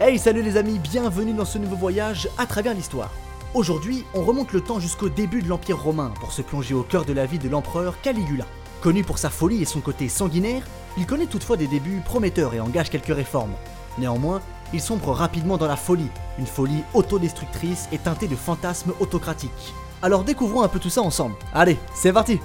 Hey salut les amis, bienvenue dans ce nouveau voyage à travers l'histoire. Aujourd'hui, on remonte le temps jusqu'au début de l'Empire romain pour se plonger au cœur de la vie de l'empereur Caligula. Connu pour sa folie et son côté sanguinaire, il connaît toutefois des débuts prometteurs et engage quelques réformes. Néanmoins, il sombre rapidement dans la folie, une folie autodestructrice et teintée de fantasmes autocratiques. Alors découvrons un peu tout ça ensemble. Allez, c'est parti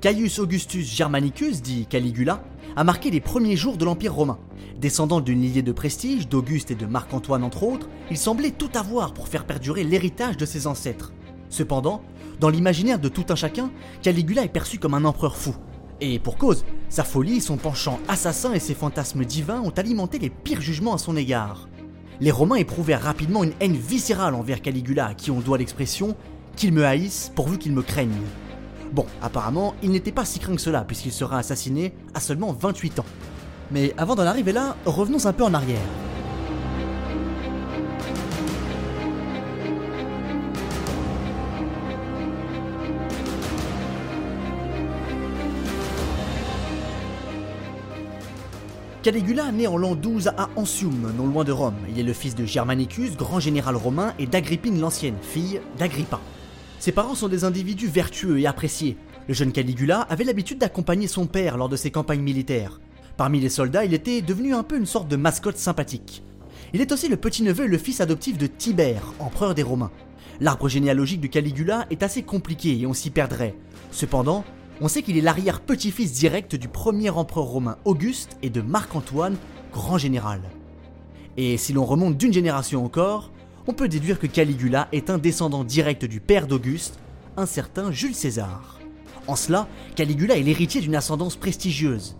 Caius Augustus Germanicus, dit Caligula, a marqué les premiers jours de l'Empire romain. Descendant d'une lignée de prestige, d'Auguste et de Marc-Antoine entre autres, il semblait tout avoir pour faire perdurer l'héritage de ses ancêtres. Cependant, dans l'imaginaire de tout un chacun, Caligula est perçu comme un empereur fou. Et pour cause, sa folie, son penchant assassin et ses fantasmes divins ont alimenté les pires jugements à son égard. Les Romains éprouvèrent rapidement une haine viscérale envers Caligula, à qui on doit l'expression qu'ils me haïssent pourvu qu'ils me craignent. Bon, apparemment, il n'était pas si craint que cela, puisqu'il sera assassiné à seulement 28 ans. Mais avant d'en arriver là, revenons un peu en arrière. Caligula naît en l'an 12 à Ansium, non loin de Rome. Il est le fils de Germanicus, grand général romain, et d'Agrippine l'ancienne, fille d'Agrippa. Ses parents sont des individus vertueux et appréciés. Le jeune Caligula avait l'habitude d'accompagner son père lors de ses campagnes militaires. Parmi les soldats, il était devenu un peu une sorte de mascotte sympathique. Il est aussi le petit-neveu et le fils adoptif de Tibère, empereur des Romains. L'arbre généalogique de Caligula est assez compliqué et on s'y perdrait. Cependant, on sait qu'il est l'arrière-petit-fils direct du premier empereur romain Auguste et de Marc-Antoine, grand général. Et si l'on remonte d'une génération encore, on peut déduire que Caligula est un descendant direct du père d'Auguste, un certain Jules César. En cela, Caligula est l'héritier d'une ascendance prestigieuse.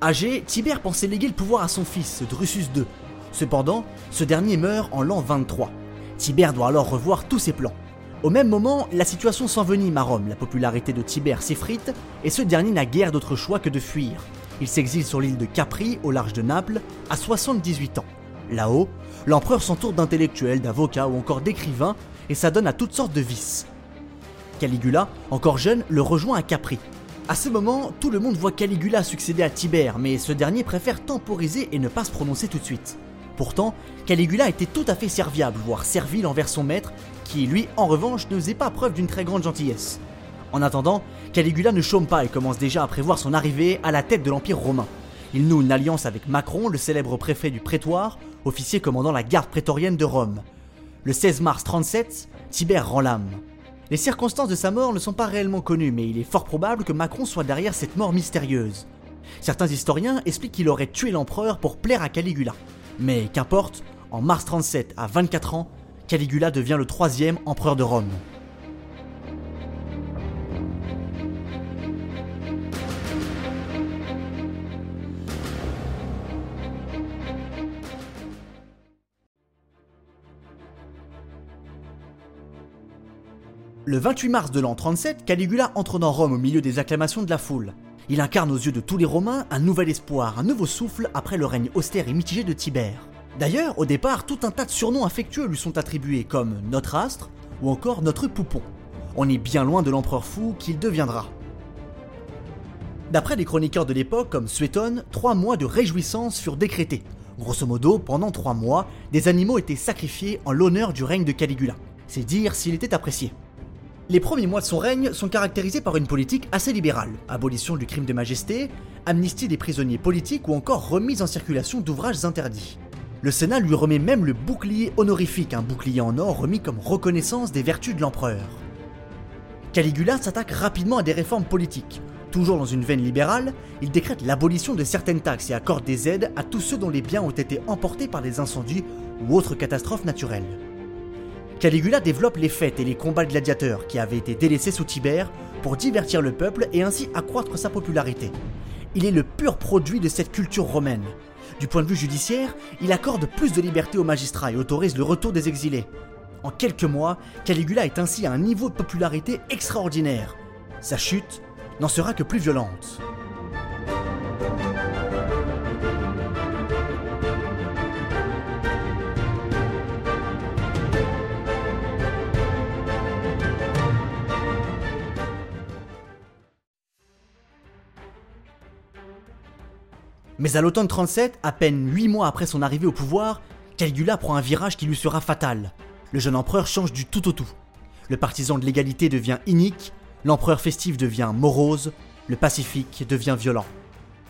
Âgé, Tibère pensait léguer le pouvoir à son fils, Drusus II. Cependant, ce dernier meurt en l'an 23. Tibère doit alors revoir tous ses plans. Au même moment, la situation s'envenime à Rome, la popularité de Tibère s'effrite, et ce dernier n'a guère d'autre choix que de fuir. Il s'exile sur l'île de Capri, au large de Naples, à 78 ans. Là-haut, l'empereur s'entoure d'intellectuels, d'avocats ou encore d'écrivains, et s'adonne à toutes sortes de vices. Caligula, encore jeune, le rejoint à Capri. À ce moment, tout le monde voit Caligula succéder à Tibère, mais ce dernier préfère temporiser et ne pas se prononcer tout de suite. Pourtant, Caligula était tout à fait serviable, voire servile envers son maître, qui lui, en revanche, ne faisait pas preuve d'une très grande gentillesse. En attendant, Caligula ne chôme pas et commence déjà à prévoir son arrivée à la tête de l'Empire romain. Il noue une alliance avec Macron, le célèbre préfet du prétoire, officier commandant la garde prétorienne de Rome. Le 16 mars 37, Tibère rend l'âme. Les circonstances de sa mort ne sont pas réellement connues, mais il est fort probable que Macron soit derrière cette mort mystérieuse. Certains historiens expliquent qu'il aurait tué l'empereur pour plaire à Caligula. Mais qu'importe, en mars 37, à 24 ans, Caligula devient le troisième empereur de Rome. Le 28 mars de l'an 37, Caligula entre dans Rome au milieu des acclamations de la foule. Il incarne aux yeux de tous les Romains un nouvel espoir, un nouveau souffle après le règne austère et mitigé de Tibère. D'ailleurs, au départ, tout un tas de surnoms affectueux lui sont attribués, comme notre astre ou encore notre poupon. On est bien loin de l'empereur fou qu'il deviendra. D'après les chroniqueurs de l'époque, comme Suétone, trois mois de réjouissance furent décrétés. Grosso modo, pendant trois mois, des animaux étaient sacrifiés en l'honneur du règne de Caligula. C'est dire s'il était apprécié. Les premiers mois de son règne sont caractérisés par une politique assez libérale, abolition du crime de majesté, amnistie des prisonniers politiques ou encore remise en circulation d'ouvrages interdits. Le Sénat lui remet même le bouclier honorifique, un bouclier en or remis comme reconnaissance des vertus de l'empereur. Caligula s'attaque rapidement à des réformes politiques. Toujours dans une veine libérale, il décrète l'abolition de certaines taxes et accorde des aides à tous ceux dont les biens ont été emportés par des incendies ou autres catastrophes naturelles. Caligula développe les fêtes et les combats de gladiateurs qui avaient été délaissés sous Tibère pour divertir le peuple et ainsi accroître sa popularité. Il est le pur produit de cette culture romaine. Du point de vue judiciaire, il accorde plus de liberté aux magistrats et autorise le retour des exilés. En quelques mois, Caligula est ainsi à un niveau de popularité extraordinaire. Sa chute n'en sera que plus violente. Mais à l'automne 37, à peine 8 mois après son arrivée au pouvoir, Caligula prend un virage qui lui sera fatal. Le jeune empereur change du tout au tout. Le partisan de l'égalité devient inique, l'empereur festif devient morose, le pacifique devient violent.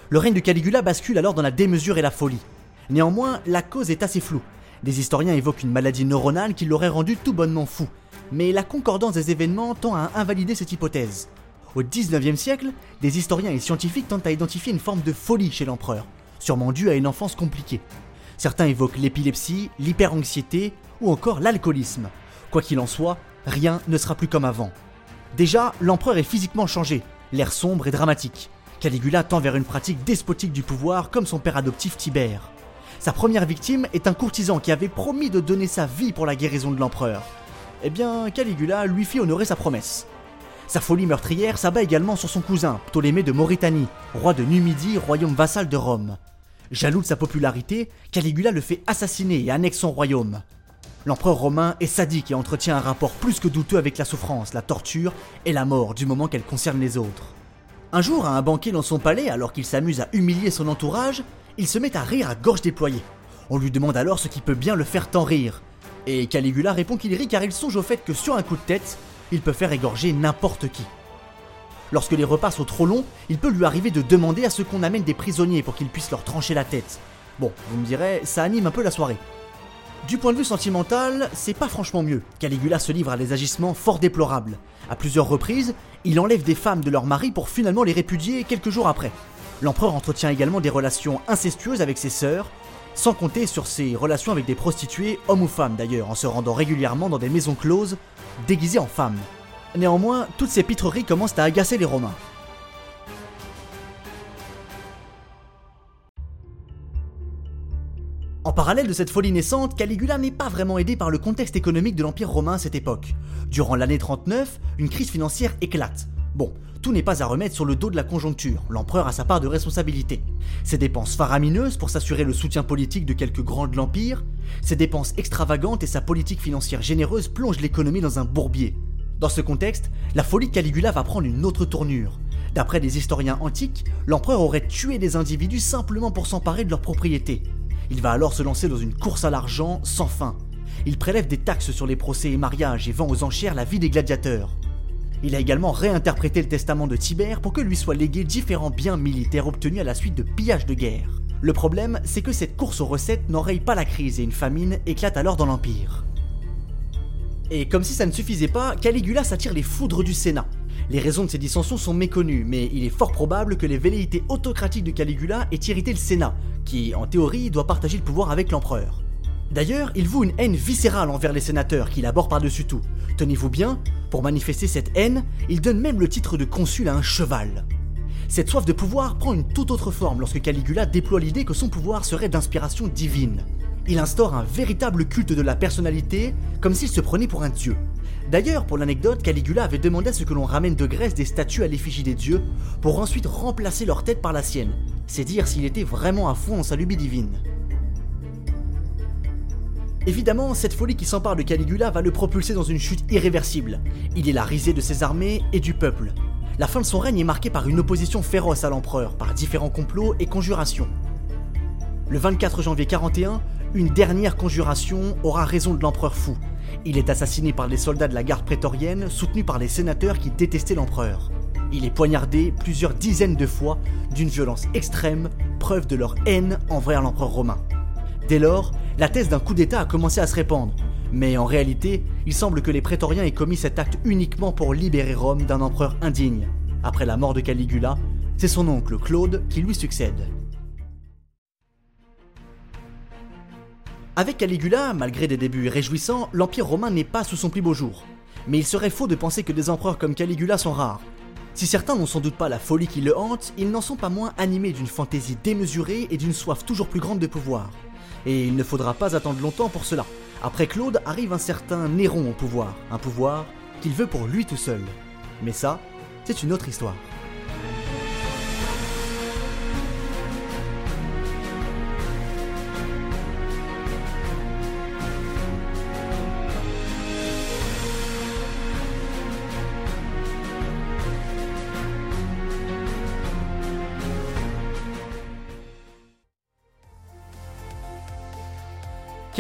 Le règne de Caligula bascule alors dans la démesure et la folie. Néanmoins, la cause est assez floue. Des historiens évoquent une maladie neuronale qui l'aurait rendu tout bonnement fou, mais la concordance des événements tend à invalider cette hypothèse. Au 19e siècle, des historiens et scientifiques tentent à identifier une forme de folie chez l'empereur, sûrement due à une enfance compliquée. Certains évoquent l'épilepsie, l'hyperanxiété ou encore l'alcoolisme. Quoi qu'il en soit, rien ne sera plus comme avant. Déjà, l'empereur est physiquement changé, l'air sombre et dramatique. Caligula tend vers une pratique despotique du pouvoir comme son père adoptif Tibère. Sa première victime est un courtisan qui avait promis de donner sa vie pour la guérison de l'empereur. Eh bien, Caligula lui fit honorer sa promesse. Sa folie meurtrière s'abat également sur son cousin, Ptolémée de Mauritanie, roi de Numidie, royaume vassal de Rome. Jaloux de sa popularité, Caligula le fait assassiner et annexe son royaume. L'empereur romain est sadique et entretient un rapport plus que douteux avec la souffrance, la torture et la mort du moment qu'elle concerne les autres. Un jour, à un banquet dans son palais, alors qu'il s'amuse à humilier son entourage, il se met à rire à gorge déployée. On lui demande alors ce qui peut bien le faire tant rire. Et Caligula répond qu'il rit car il songe au fait que sur un coup de tête, il peut faire égorger n'importe qui. Lorsque les repas sont trop longs, il peut lui arriver de demander à ce qu'on amène des prisonniers pour qu'ils puissent leur trancher la tête. Bon, vous me direz, ça anime un peu la soirée. Du point de vue sentimental, c'est pas franchement mieux. Caligula se livre à des agissements fort déplorables. À plusieurs reprises, il enlève des femmes de leur mari pour finalement les répudier quelques jours après. L'empereur entretient également des relations incestueuses avec ses sœurs, sans compter sur ses relations avec des prostituées, hommes ou femmes d'ailleurs, en se rendant régulièrement dans des maisons closes déguisé en femme. Néanmoins, toutes ces pitreries commencent à agacer les Romains. En parallèle de cette folie naissante, Caligula n'est pas vraiment aidé par le contexte économique de l'Empire romain à cette époque. Durant l'année 39, une crise financière éclate. Bon, tout n'est pas à remettre sur le dos de la conjoncture, l'empereur a sa part de responsabilité. Ses dépenses faramineuses pour s'assurer le soutien politique de quelques grands de l'Empire, ses dépenses extravagantes et sa politique financière généreuse plongent l'économie dans un bourbier. Dans ce contexte, la folie de Caligula va prendre une autre tournure. D'après des historiens antiques, l'empereur aurait tué des individus simplement pour s'emparer de leurs propriétés. Il va alors se lancer dans une course à l'argent sans fin. Il prélève des taxes sur les procès et mariages et vend aux enchères la vie des gladiateurs. Il a également réinterprété le testament de Tibère pour que lui soient légués différents biens militaires obtenus à la suite de pillages de guerre. Le problème, c'est que cette course aux recettes n'enraye pas la crise et une famine éclate alors dans l'Empire. Et comme si ça ne suffisait pas, Caligula s'attire les foudres du Sénat. Les raisons de ces dissensions sont méconnues, mais il est fort probable que les velléités autocratiques de Caligula aient irrité le Sénat, qui, en théorie, doit partager le pouvoir avec l'empereur. D'ailleurs, il voue une haine viscérale envers les sénateurs qu'il aborde par-dessus tout. Tenez-vous bien, pour manifester cette haine, il donne même le titre de consul à un cheval. Cette soif de pouvoir prend une toute autre forme lorsque Caligula déploie l'idée que son pouvoir serait d'inspiration divine. Il instaure un véritable culte de la personnalité, comme s'il se prenait pour un dieu. D'ailleurs, pour l'anecdote, Caligula avait demandé à ce que l'on ramène de Grèce des statues à l'effigie des dieux, pour ensuite remplacer leur tête par la sienne. C'est dire s'il était vraiment à fond en sa lubie divine. Évidemment, cette folie qui s'empare de Caligula va le propulser dans une chute irréversible. Il est la risée de ses armées et du peuple. La fin de son règne est marquée par une opposition féroce à l'empereur, par différents complots et conjurations. Le 24 janvier 41, une dernière conjuration aura raison de l'empereur fou. Il est assassiné par les soldats de la garde prétorienne, soutenus par les sénateurs qui détestaient l'empereur. Il est poignardé plusieurs dizaines de fois d'une violence extrême, preuve de leur haine envers l'empereur romain. Dès lors, la thèse d'un coup d'État a commencé à se répandre. Mais en réalité, il semble que les prétoriens aient commis cet acte uniquement pour libérer Rome d'un empereur indigne. Après la mort de Caligula, c'est son oncle Claude qui lui succède. Avec Caligula, malgré des débuts réjouissants, l'Empire romain n'est pas sous son plus beau jour. Mais il serait faux de penser que des empereurs comme Caligula sont rares. Si certains n'ont sans doute pas la folie qui le hante, ils n'en sont pas moins animés d'une fantaisie démesurée et d'une soif toujours plus grande de pouvoir. Et il ne faudra pas attendre longtemps pour cela. Après Claude arrive un certain Néron au pouvoir, un pouvoir qu'il veut pour lui tout seul. Mais ça, c'est une autre histoire.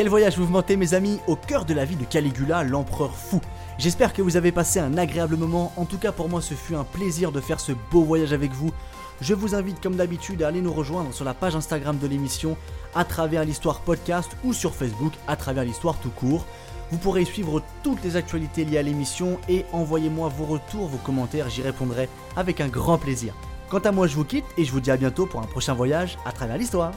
Quel voyage mouvementé mes amis au cœur de la vie de Caligula, l'empereur fou? J'espère que vous avez passé un agréable moment, en tout cas pour moi ce fut un plaisir de faire ce beau voyage avec vous. Je vous invite comme d'habitude à aller nous rejoindre sur la page Instagram de l'émission à travers l'histoire podcast ou sur Facebook à travers l'histoire tout court. Vous pourrez suivre toutes les actualités liées à l'émission et envoyez-moi vos retours, vos commentaires, j'y répondrai avec un grand plaisir. Quant à moi je vous quitte et je vous dis à bientôt pour un prochain voyage à travers l'histoire.